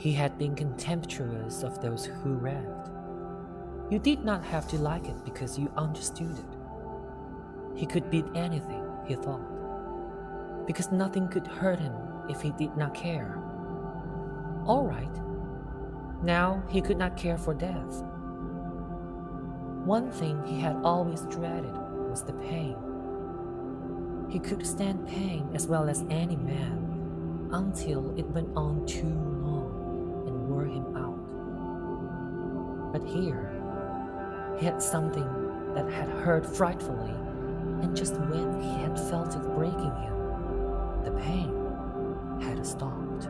He had been contemptuous of those who read. You did not have to like it because you understood it. He could beat anything, he thought, because nothing could hurt him if he did not care. All right, now he could not care for death. One thing he had always dreaded was the pain. He could stand pain as well as any man until it went on too him out. But here, he had something that had hurt frightfully, and just when he had felt it breaking him, the pain had stopped.